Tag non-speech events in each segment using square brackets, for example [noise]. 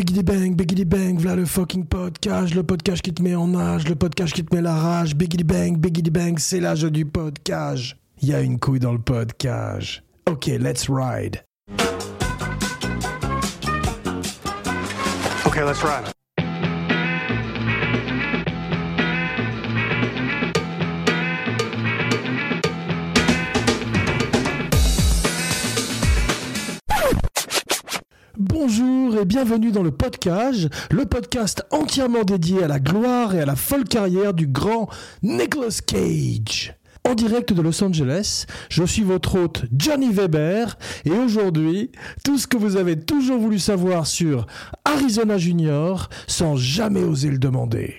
Biggity bang, biggity bang, v'là le fucking podcast, le podcast qui te met en âge, le podcast qui te met la rage. Biggity bang, biggity bang, c'est l'âge du podcast. Y a une couille dans le podcast. Ok, let's ride. Okay, let's ride. Bonjour et bienvenue dans le podcast, le podcast entièrement dédié à la gloire et à la folle carrière du grand Nicolas Cage. En direct de Los Angeles, je suis votre hôte Johnny Weber et aujourd'hui, tout ce que vous avez toujours voulu savoir sur Arizona Junior sans jamais oser le demander.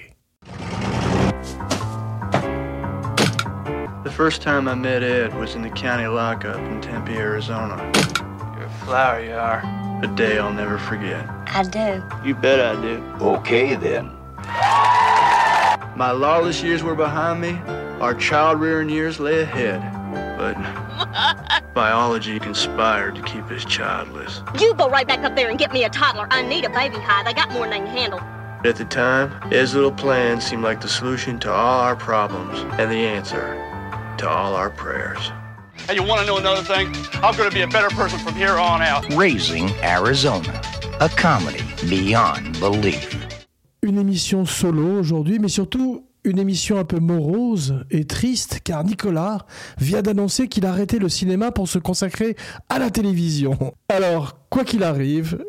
The first time I met Ed was in the county lockup in Tempe, Arizona. You're a flower, you are. A day I'll never forget. I do. You bet I do. Okay then. My lawless years were behind me. Our child rearing years lay ahead. But [laughs] biology conspired to keep us childless. You go right back up there and get me a toddler. I need a baby high. They got more than they can handle. At the time, Ed's little plan seemed like the solution to all our problems and the answer to all our prayers. And you want to know another thing? I'm going to be a better person from here on out. Raising Arizona, a comedy beyond belief. Une émission solo aujourd'hui, mais surtout une émission un peu morose et triste car Nicolas vient d'annoncer qu'il arrêtait le cinéma pour se consacrer à la télévision. Alors, quoi qu'il arrive,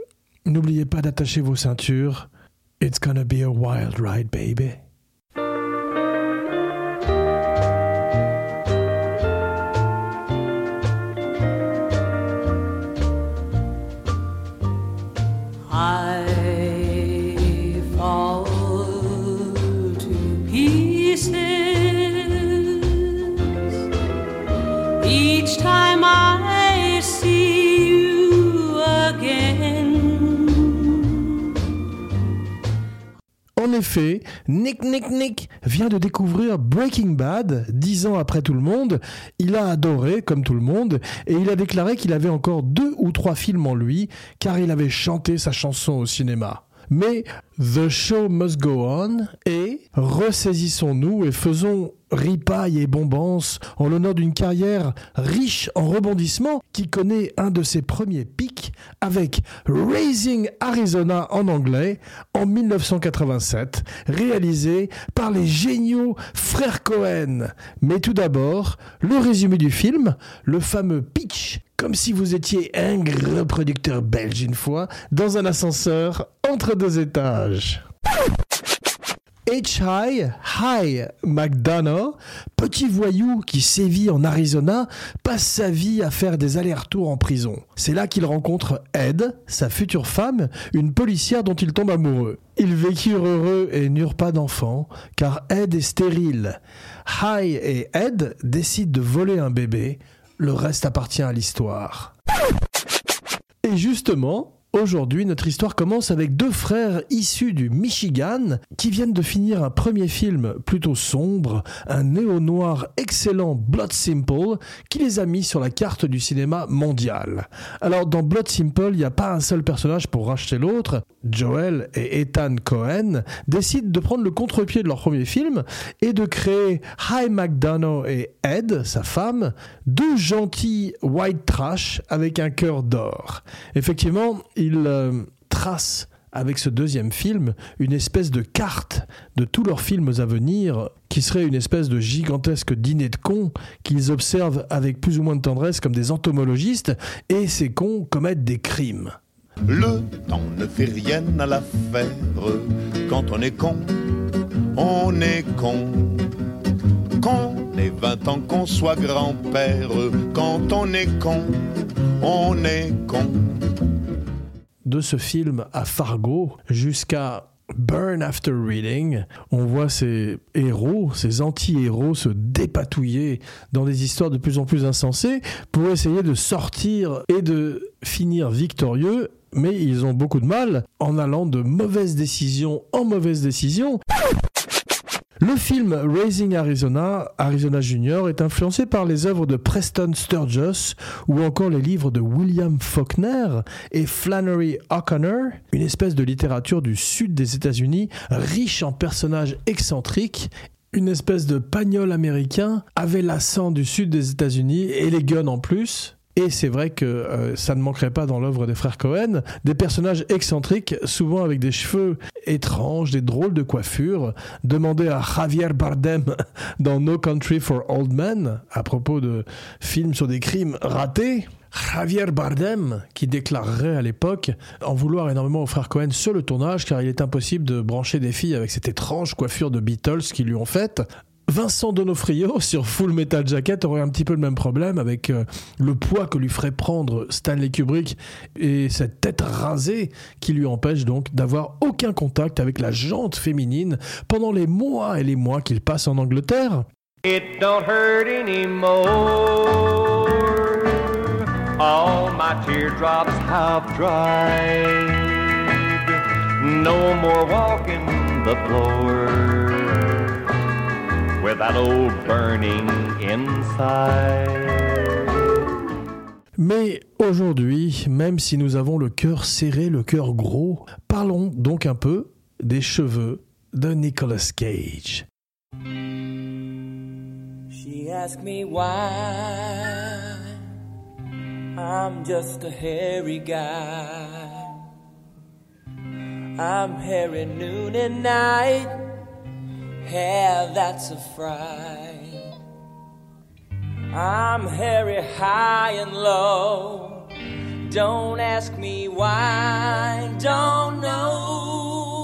n'oubliez pas d'attacher vos ceintures. It's gonna be a wild ride, baby. En effet, Nick Nick Nick vient de découvrir Breaking Bad dix ans après tout le monde. Il a adoré, comme tout le monde, et il a déclaré qu'il avait encore deux ou trois films en lui, car il avait chanté sa chanson au cinéma. Mais The Show Must Go On et ressaisissons-nous et faisons ripaille et bombance en l'honneur d'une carrière riche en rebondissements qui connaît un de ses premiers pics avec Raising Arizona en anglais en 1987, réalisé par les géniaux frères Cohen. Mais tout d'abord, le résumé du film, le fameux pitch comme si vous étiez un gros producteur belge une fois, dans un ascenseur entre deux étages. H.I. High McDonough, petit voyou qui sévit en Arizona, passe sa vie à faire des allers-retours en prison. C'est là qu'il rencontre Ed, sa future femme, une policière dont il tombe amoureux. Ils vécurent heureux et n'eurent pas d'enfants, car Ed est stérile. High et Ed décident de voler un bébé, le reste appartient à l'histoire. Et justement, aujourd'hui, notre histoire commence avec deux frères issus du Michigan qui viennent de finir un premier film plutôt sombre, un néo-noir excellent Blood Simple qui les a mis sur la carte du cinéma mondial. Alors dans Blood Simple, il n'y a pas un seul personnage pour racheter l'autre. Joel et Ethan Cohen décident de prendre le contre-pied de leur premier film et de créer High McDonough et Ed, sa femme, deux gentils white trash avec un cœur d'or. Effectivement, ils euh, tracent avec ce deuxième film une espèce de carte de tous leurs films à venir qui serait une espèce de gigantesque dîner de cons qu'ils observent avec plus ou moins de tendresse comme des entomologistes et ces cons commettent des crimes. Le temps ne fait rien à l'affaire. Quand on est con, on est con. Qu'on ait 20 ans, qu'on soit grand-père. Quand on est con, on est con. de ce film à Fargo jusqu'à Burn After Reading, on voit ces héros, ces anti-héros se dépatouiller dans des histoires de plus en plus insensées pour essayer de sortir et de finir victorieux, mais ils ont beaucoup de mal en allant de mauvaises décisions en mauvaises décisions. Le film Raising Arizona, Arizona Junior, est influencé par les œuvres de Preston Sturges ou encore les livres de William Faulkner et Flannery O'Connor, une espèce de littérature du sud des États-Unis riche en personnages excentriques une espèce de pagnol américain avait l'accent du sud des États-Unis et les guns en plus. Et c'est vrai que euh, ça ne manquerait pas dans l'œuvre des frères Cohen, des personnages excentriques, souvent avec des cheveux étranges, des drôles de coiffures. Demandez à Javier Bardem [laughs] dans No Country for Old Men, à propos de films sur des crimes ratés. Javier Bardem, qui déclarerait à l'époque en vouloir énormément aux frères Cohen sur le tournage, car il est impossible de brancher des filles avec cette étrange coiffure de Beatles qu'ils lui ont faite. Vincent Donofrio sur Full Metal Jacket aurait un petit peu le même problème avec euh, le poids que lui ferait prendre Stanley Kubrick et cette tête rasée qui lui empêche donc d'avoir aucun contact avec la jante féminine pendant les mois et les mois qu'il passe en Angleterre. It don't hurt anymore. All my teardrops have dried. No more walking the floor with that old burning inside. Mais aujourd'hui, même si nous avons le cœur serré, le cœur gros, parlons donc un peu des cheveux de Nicolas Cage. She asked me why I'm just a hairy guy. I'm hairy noon and night. Hair that's a fright. I'm hairy high and low. Don't ask me why, don't know.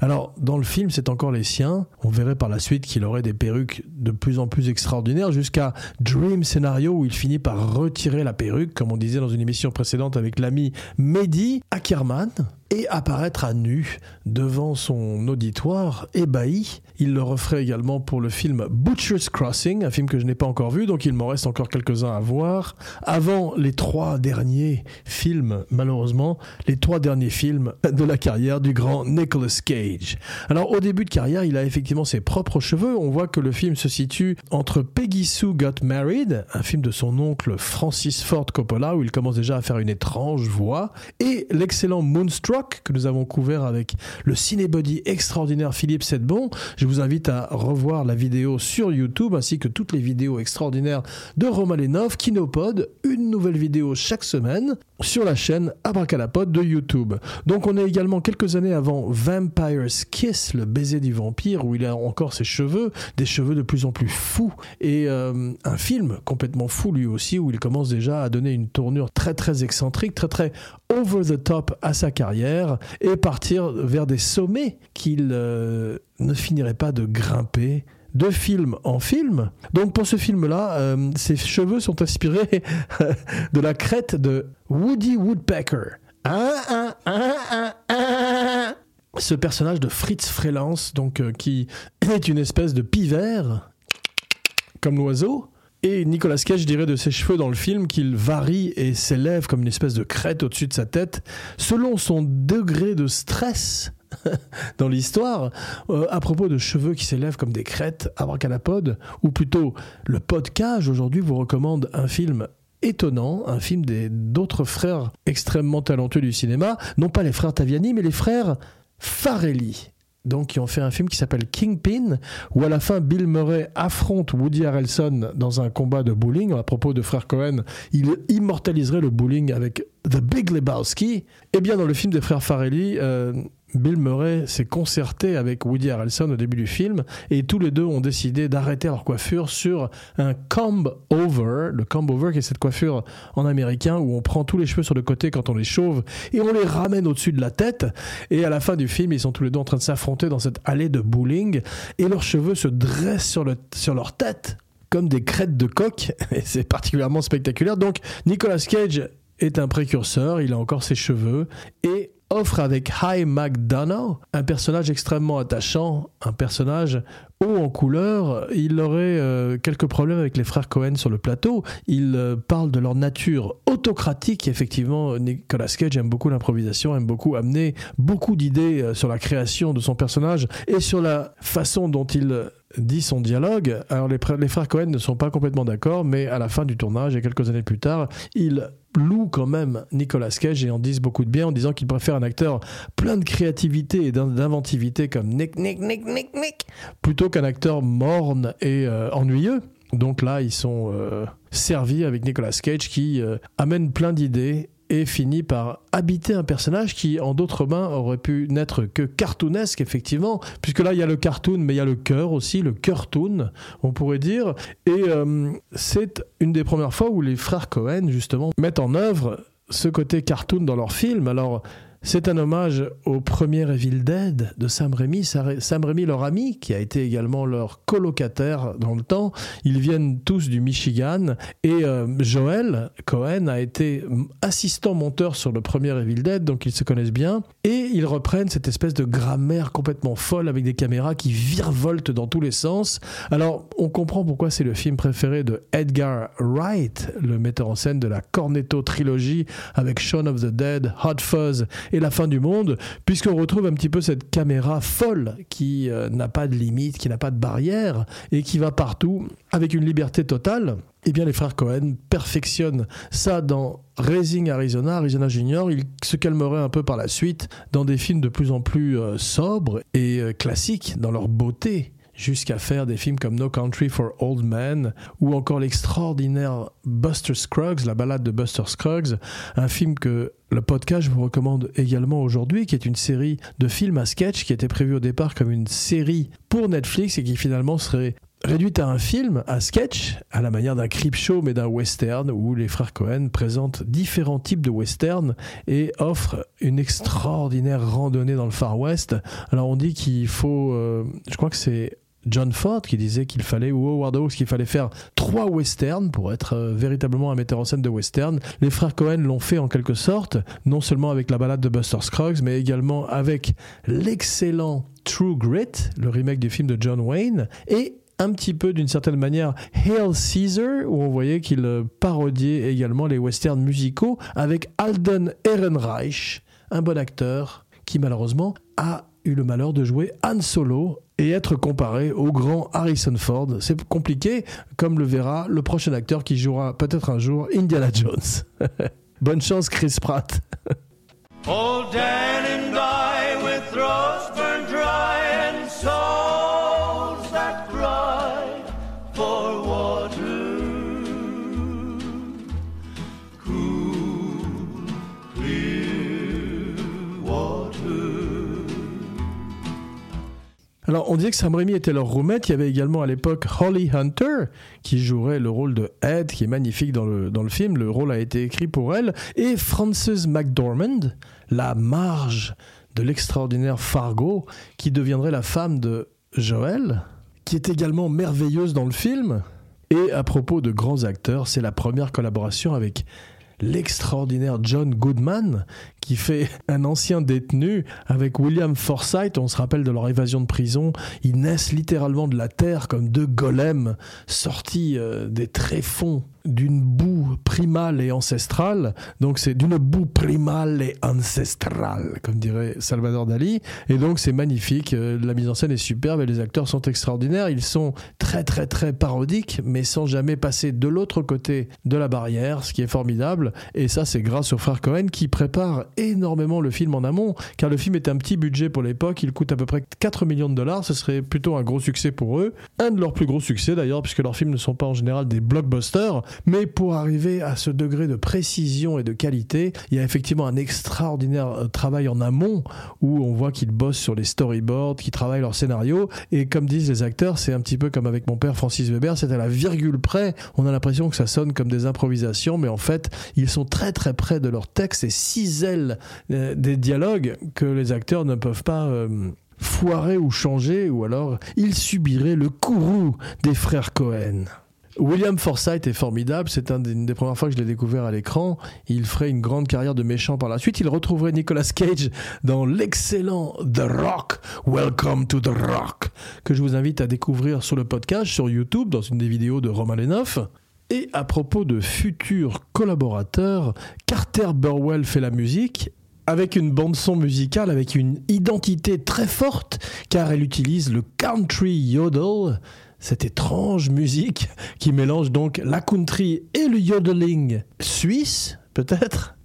Alors, dans le film, c'est encore les siens. On verrait par la suite qu'il aurait des perruques de plus en plus extraordinaires jusqu'à Dream Scenario où il finit par retirer la perruque, comme on disait dans une émission précédente avec l'ami Mehdi Ackerman, et apparaître à nu devant son auditoire ébahi. Il le referait également pour le film Butcher's Crossing, un film que je n'ai pas encore vu, donc il m'en reste encore quelques-uns à voir. Avant les trois derniers films, malheureusement, les trois derniers films de la carrière du grand Nicolas Cage. Alors au début de carrière, il a effectivement ses propres cheveux. On voit que le film se situe entre Peggy Sue Got Married, un film de son oncle Francis Ford Coppola, où il commence déjà à faire une étrange voix, et l'excellent Moonstruck, que nous avons couvert avec le cinébody extraordinaire Philippe Sedbon. Je vous invite à revoir la vidéo sur YouTube ainsi que toutes les vidéos extraordinaires de Romalenov, Kinopod, une nouvelle vidéo chaque semaine sur la chaîne Abracadapod de YouTube. Donc on est également quelques années avant Vampire's Kiss, le baiser du vampire, où il a encore ses cheveux, des cheveux de plus en plus fous, et euh, un film complètement fou lui aussi, où il commence déjà à donner une tournure très très excentrique, très très over the top à sa carrière, et partir vers des sommets qu'il euh, ne finirait pas de grimper de film en film. Donc pour ce film-là, euh, ses cheveux sont inspirés [laughs] de la crête de Woody Woodpecker. Ah, ah, ah. Ce personnage de Fritz Freelance, donc euh, qui [coughs] est une espèce de pivert, comme l'oiseau. Et Nicolas Cage dirait de ses cheveux dans le film qu'il varie et s'élève comme une espèce de crête au-dessus de sa tête, selon son degré de stress [laughs] dans l'histoire euh, à propos de cheveux qui s'élèvent comme des crêtes abracadapod ou plutôt le podcast aujourd'hui vous recommande un film étonnant, un film d'autres frères extrêmement talentueux du cinéma, non pas les frères Taviani mais les frères Farelli donc qui ont fait un film qui s'appelle Kingpin, où à la fin Bill Murray affronte Woody Harrelson dans un combat de bowling. À propos de frères Cohen, il immortaliserait le bowling avec The Big Lebowski. Et bien dans le film des frères Farelli, euh, Bill Murray s'est concerté avec Woody Harrelson au début du film et tous les deux ont décidé d'arrêter leur coiffure sur un comb over. Le comb over qui est cette coiffure en américain où on prend tous les cheveux sur le côté quand on les chauve et on les ramène au-dessus de la tête. Et à la fin du film, ils sont tous les deux en train de s'affronter dans cette allée de bowling et leurs cheveux se dressent sur, sur leur tête comme des crêtes de coq [laughs] et c'est particulièrement spectaculaire. Donc Nicolas Cage est un précurseur, il a encore ses cheveux et offre avec High McDonough un personnage extrêmement attachant, un personnage haut en couleur. Il aurait euh, quelques problèmes avec les frères Cohen sur le plateau. Il euh, parle de leur nature autocratique. Effectivement, Nicolas Cage aime beaucoup l'improvisation, aime beaucoup amener beaucoup d'idées euh, sur la création de son personnage et sur la façon dont il dit son dialogue. Alors les, les frères Cohen ne sont pas complètement d'accord, mais à la fin du tournage et quelques années plus tard, ils louent quand même Nicolas Cage et en disent beaucoup de bien en disant qu'ils préfèrent un acteur plein de créativité et d'inventivité comme Nick, Nick, Nick, Nick, Nick, plutôt qu'un acteur morne et euh, ennuyeux. Donc là, ils sont euh, servis avec Nicolas Cage qui euh, amène plein d'idées et finit par habiter un personnage qui, en d'autres mains, aurait pu n'être que cartoonesque, effectivement, puisque là, il y a le cartoon, mais il y a le cœur aussi, le cœur-toon, on pourrait dire. Et euh, c'est une des premières fois où les frères Cohen, justement, mettent en œuvre ce côté cartoon dans leurs films. Alors, c'est un hommage au premier Evil Dead de Sam Raimi. Sam Raimi, leur ami, qui a été également leur colocataire dans le temps. Ils viennent tous du Michigan. Et euh, Joel Cohen a été assistant monteur sur le premier Evil Dead, donc ils se connaissent bien. Et ils reprennent cette espèce de grammaire complètement folle avec des caméras qui virevoltent dans tous les sens. Alors, on comprend pourquoi c'est le film préféré de Edgar Wright, le metteur en scène de la Cornetto trilogie avec Shaun of the Dead, Hot Fuzz la fin du monde, puisqu'on retrouve un petit peu cette caméra folle qui euh, n'a pas de limite, qui n'a pas de barrière et qui va partout avec une liberté totale. Eh bien, les frères Cohen perfectionnent ça dans Raising Arizona, Arizona Junior. Ils se calmeraient un peu par la suite dans des films de plus en plus euh, sobres et euh, classiques dans leur beauté jusqu'à faire des films comme No Country for Old Men ou encore l'extraordinaire Buster Scruggs, la balade de Buster Scruggs, un film que le podcast vous recommande également aujourd'hui, qui est une série de films à sketch qui était prévue au départ comme une série pour Netflix et qui finalement serait réduite à un film, à sketch, à la manière d'un creep show mais d'un western où les frères Cohen présentent différents types de western et offrent une extraordinaire randonnée dans le Far West. Alors on dit qu'il faut, euh, je crois que c'est John Ford qui disait qu'il fallait, ou Howard Hawks, qu'il fallait faire trois westerns pour être euh, véritablement un metteur en scène de western. Les frères Cohen l'ont fait en quelque sorte, non seulement avec la balade de Buster Scruggs, mais également avec l'excellent True Grit, le remake du film de John Wayne, et un petit peu d'une certaine manière Hail Caesar, où on voyait qu'il euh, parodiait également les westerns musicaux avec Alden Ehrenreich, un bon acteur qui malheureusement a eu le malheur de jouer Han Solo et être comparé au grand Harrison Ford. C'est compliqué, comme le verra le prochain acteur qui jouera peut-être un jour Indiana Jones. [laughs] Bonne chance Chris Pratt. Alors, on disait que Sam Raimi était leur roommate. Il y avait également à l'époque Holly Hunter, qui jouerait le rôle de Ed, qui est magnifique dans le, dans le film. Le rôle a été écrit pour elle. Et Frances McDormand, la marge de l'extraordinaire Fargo, qui deviendrait la femme de Joel, qui est également merveilleuse dans le film. Et à propos de grands acteurs, c'est la première collaboration avec l'extraordinaire John Goodman, qui fait [laughs] un ancien détenu avec William Forsythe. On se rappelle de leur évasion de prison. Ils naissent littéralement de la terre comme deux golems sortis euh, des tréfonds d'une boue primale et ancestrale. Donc c'est d'une boue primale et ancestrale, comme dirait Salvador Dali. Et donc c'est magnifique. Euh, La mise en scène est superbe et les acteurs sont extraordinaires. Ils sont très très très parodiques, mais sans jamais passer de l'autre côté de la barrière, ce qui est formidable. Et ça c'est grâce aux frères Cohen qui préparent énormément le film en amont, car le film est un petit budget pour l'époque. Il coûte à peu près 4 millions de dollars. Ce serait plutôt un gros succès pour eux. Un de leurs plus gros succès d'ailleurs, puisque leurs films ne sont pas en général des blockbusters. Mais pour arriver à ce degré de précision et de qualité, il y a effectivement un extraordinaire euh, travail en amont où on voit qu'ils bossent sur les storyboards, qu'ils travaillent leur scénario. Et comme disent les acteurs, c'est un petit peu comme avec mon père Francis Weber, c'est à la virgule près. On a l'impression que ça sonne comme des improvisations, mais en fait, ils sont très très près de leur texte et cisèlent euh, des dialogues que les acteurs ne peuvent pas. euh, foirer ou changer, ou alors ils subiraient le courroux des frères Cohen. William Forsythe est formidable, c'est une des premières fois que je l'ai découvert à l'écran. Il ferait une grande carrière de méchant par la suite. Il retrouverait Nicolas Cage dans l'excellent The Rock, Welcome to the Rock, que je vous invite à découvrir sur le podcast, sur YouTube, dans une des vidéos de Roman Lenoff. Et à propos de futurs collaborateurs, Carter Burwell fait la musique avec une bande-son musicale avec une identité très forte car elle utilise le country yodel, cette étrange musique qui mélange donc la country et le yodeling suisse, peut-être?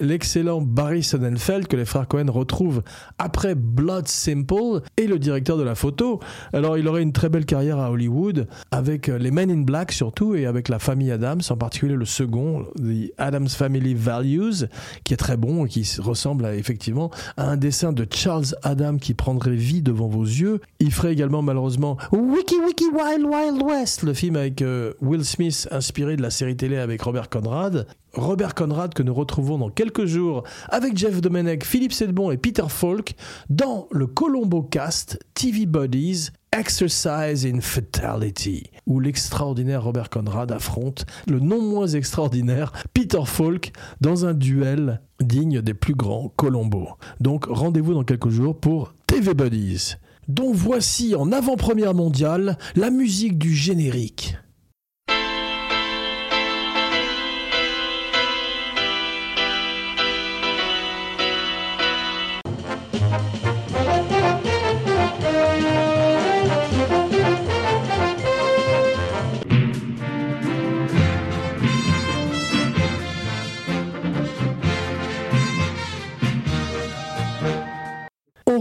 L'excellent Barry Sonnenfeld que les frères Cohen retrouvent après Blood Simple et le directeur de la photo. Alors il aurait une très belle carrière à Hollywood avec euh, les Men in Black surtout et avec la famille Adams, en particulier le second, The Adams Family Values, qui est très bon et qui ressemble effectivement à un dessin de Charles Adam qui prendrait vie devant vos yeux. Il ferait également malheureusement Wiki Wiki Wild Wild West, le film avec euh, Will Smith inspiré de la série télé avec Robert Conrad. Robert Conrad que nous retrouvons dans quelques jours avec Jeff Domenech, Philippe Sedbon et Peter Falk dans le Colombo Cast TV Buddies Exercise in Fatality, où l'extraordinaire Robert Conrad affronte le non moins extraordinaire Peter Falk dans un duel digne des plus grands Colombo. Donc rendez-vous dans quelques jours pour TV Buddies. dont voici en avant-première mondiale la musique du générique.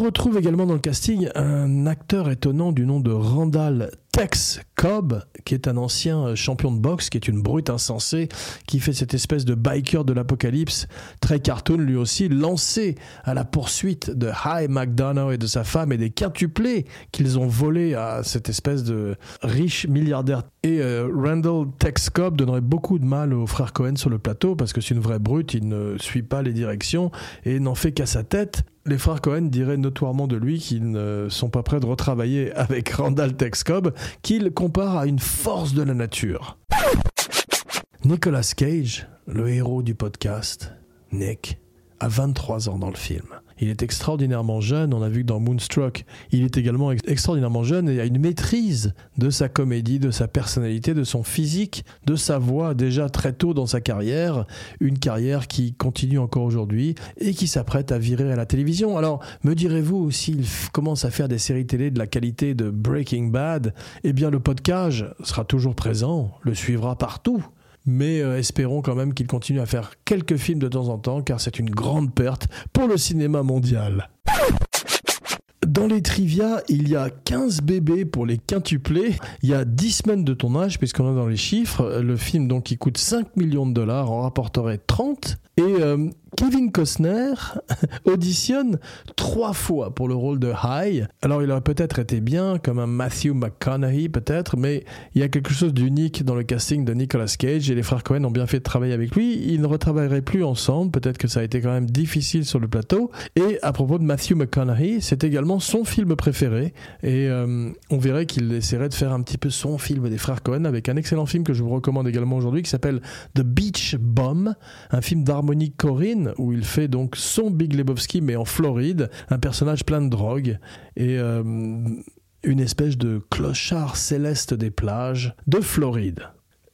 Retrouve également dans le casting un acteur étonnant du nom de Randall Tex Cobb, qui est un ancien champion de boxe, qui est une brute insensée, qui fait cette espèce de biker de l'apocalypse, très cartoon lui aussi, lancé à la poursuite de High McDonough et de sa femme et des quintuplés qu'ils ont volés à cette espèce de riche milliardaire. Et euh, Randall Tex Cobb donnerait beaucoup de mal aux frères Cohen sur le plateau parce que c'est une vraie brute, il ne suit pas les directions et n'en fait qu'à sa tête. Les frères Cohen diraient notoirement de lui qu'ils ne sont pas prêts de retravailler avec Randall Tex Cobb, qu'il compare à une force de la nature. Nicolas Cage, le héros du podcast, Nick, a 23 ans dans le film. Il est extraordinairement jeune, on a vu que dans Moonstruck, il est également ex- extraordinairement jeune et a une maîtrise de sa comédie, de sa personnalité, de son physique, de sa voix déjà très tôt dans sa carrière, une carrière qui continue encore aujourd'hui et qui s'apprête à virer à la télévision. Alors, me direz-vous, s'il commence à faire des séries télé de la qualité de Breaking Bad, eh bien le podcast sera toujours présent, le suivra partout. Mais euh, espérons quand même qu'il continue à faire quelques films de temps en temps, car c'est une grande perte pour le cinéma mondial. Dans les trivia, il y a 15 bébés pour les quintuplés. Il y a 10 semaines de tournage, puisqu'on est dans les chiffres. Le film, donc, qui coûte 5 millions de dollars, en rapporterait 30. Et euh, Kevin Costner [laughs] auditionne trois fois pour le rôle de High. Alors, il aurait peut-être été bien, comme un Matthew McConaughey, peut-être, mais il y a quelque chose d'unique dans le casting de Nicolas Cage et les frères Cohen ont bien fait de travailler avec lui. Ils ne retravailleraient plus ensemble. Peut-être que ça a été quand même difficile sur le plateau. Et à propos de Matthew McConaughey, c'est également son film préféré. Et euh, on verrait qu'il essaierait de faire un petit peu son film des frères Cohen avec un excellent film que je vous recommande également aujourd'hui qui s'appelle The Beach Bomb, un film d'harmonie Corinne où il fait donc son Big Lebowski mais en Floride, un personnage plein de drogue et euh, une espèce de clochard céleste des plages de Floride.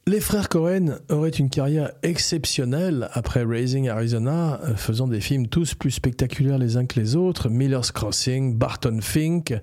Les frères Cohen auraient une carrière exceptionnelle après Raising Arizona, euh, faisant des films tous plus spectaculaires les uns que les autres, Miller's Crossing, Barton Fink,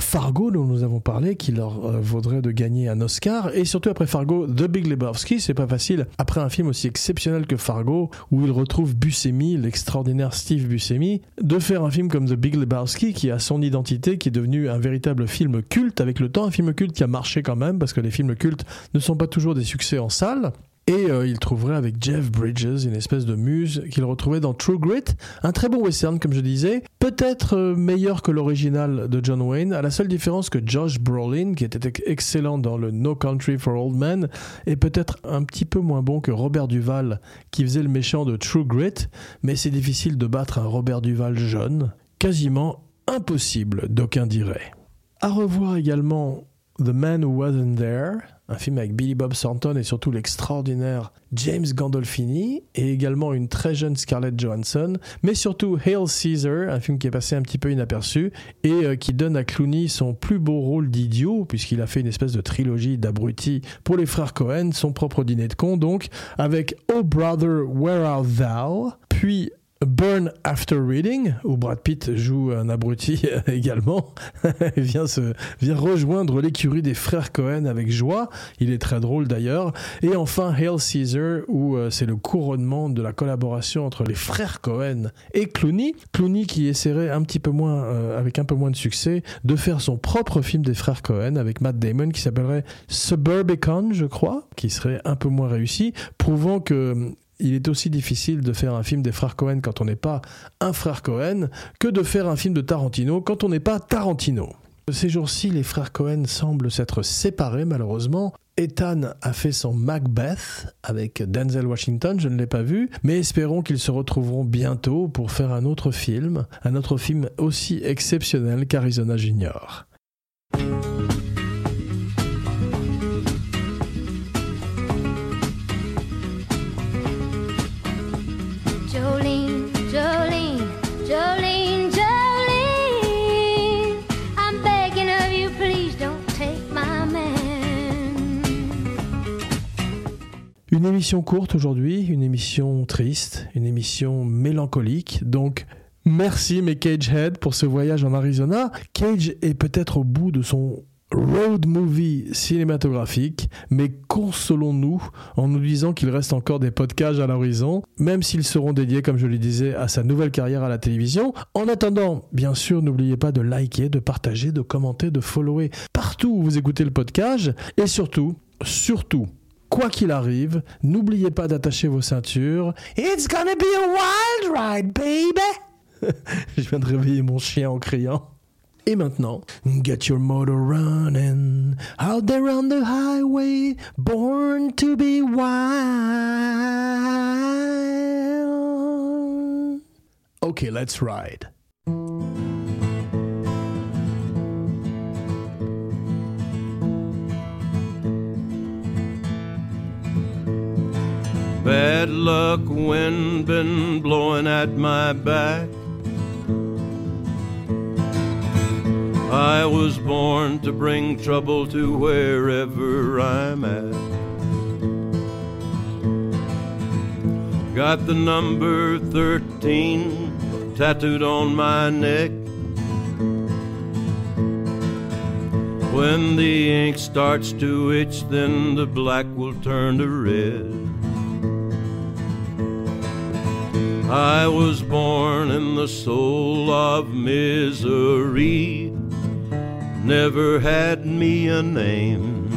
Fargo dont nous avons parlé, qui leur euh, vaudrait de gagner un Oscar, et surtout après Fargo, The Big Lebowski, c'est pas facile, après un film aussi exceptionnel que Fargo, où il retrouve Buscemi, l'extraordinaire Steve Buscemi, de faire un film comme The Big Lebowski, qui a son identité, qui est devenu un véritable film culte avec le temps, un film culte qui a marché quand même, parce que les films cultes ne sont pas toujours des succès en salle. Et euh, il trouverait avec Jeff Bridges une espèce de muse qu'il retrouvait dans True Grit, un très bon western comme je disais, peut-être euh, meilleur que l'original de John Wayne, à la seule différence que Josh Brolin, qui était ex- excellent dans le No Country for Old Men, est peut-être un petit peu moins bon que Robert Duval, qui faisait le méchant de True Grit, mais c'est difficile de battre un Robert Duval jeune, quasiment impossible, d'aucuns diraient. À revoir également The Man Who Wasn't There, un film avec Billy Bob Thornton et surtout l'extraordinaire James Gandolfini, et également une très jeune Scarlett Johansson, mais surtout Hail Caesar, un film qui est passé un petit peu inaperçu, et euh, qui donne à Clooney son plus beau rôle d'idiot, puisqu'il a fait une espèce de trilogie d'abrutis pour les frères Cohen, son propre dîner de con donc, avec Oh Brother, Where Art Thou, puis Burn After Reading, où Brad Pitt joue un abruti [laughs] également, [laughs] vient, se, vient rejoindre l'écurie des frères Cohen avec joie. Il est très drôle d'ailleurs. Et enfin Hail Caesar, où euh, c'est le couronnement de la collaboration entre les frères Cohen et Clooney. Clooney qui essaierait un petit peu moins, euh, avec un peu moins de succès, de faire son propre film des frères Cohen avec Matt Damon qui s'appellerait Suburbicon, je crois, qui serait un peu moins réussi, prouvant que il est aussi difficile de faire un film des frères Cohen quand on n'est pas un frère Cohen que de faire un film de Tarantino quand on n'est pas Tarantino. Ces jours-ci, les frères Cohen semblent s'être séparés malheureusement. Ethan a fait son Macbeth avec Denzel Washington, je ne l'ai pas vu, mais espérons qu'ils se retrouveront bientôt pour faire un autre film, un autre film aussi exceptionnel qu'Arizona Junior. Émission courte aujourd'hui, une émission triste, une émission mélancolique. Donc, merci mes Cagehead pour ce voyage en Arizona. Cage est peut-être au bout de son road movie cinématographique, mais consolons-nous en nous disant qu'il reste encore des podcasts à l'horizon, même s'ils seront dédiés, comme je le disais, à sa nouvelle carrière à la télévision. En attendant, bien sûr, n'oubliez pas de liker, de partager, de commenter, de follower partout où vous écoutez le podcast, et surtout, surtout, Quoi qu'il arrive, n'oubliez pas d'attacher vos ceintures. It's gonna be a wild ride, baby! [laughs] Je viens de réveiller mon chien en criant. Et maintenant, get your motor running out there on the highway, born to be wild. Okay, let's ride. Bad luck wind been blowing at my back. I was born to bring trouble to wherever I'm at. Got the number 13 tattooed on my neck. When the ink starts to itch, then the black will turn to red. I was born in the soul of misery, never had me a name.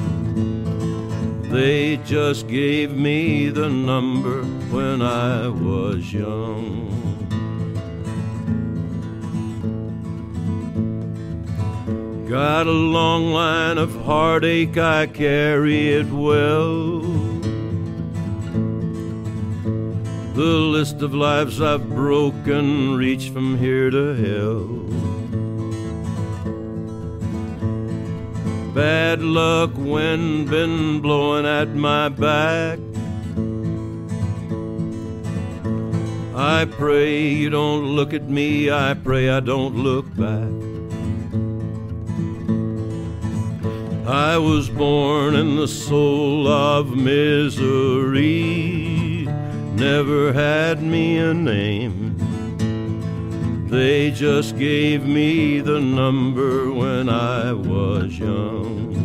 They just gave me the number when I was young. Got a long line of heartache, I carry it well. The list of lives I've broken reach from here to hell. Bad luck wind been blowing at my back. I pray you don't look at me, I pray I don't look back. I was born in the soul of misery, never had me a name. They just gave me the number when I was young.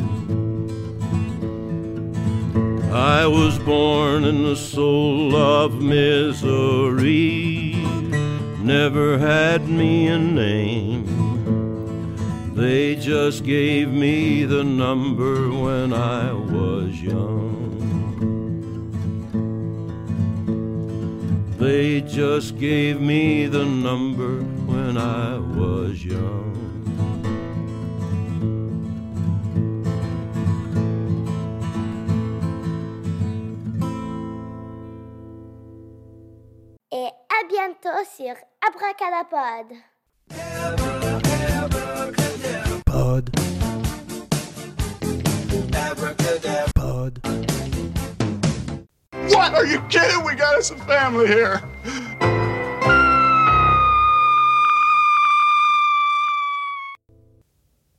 I was born in the soul of misery, never had me a name. They just gave me the number when I was young. They just gave me the number when I was young. Et à bientôt sur Abracadapod. What? Are you kidding? We got us a family here.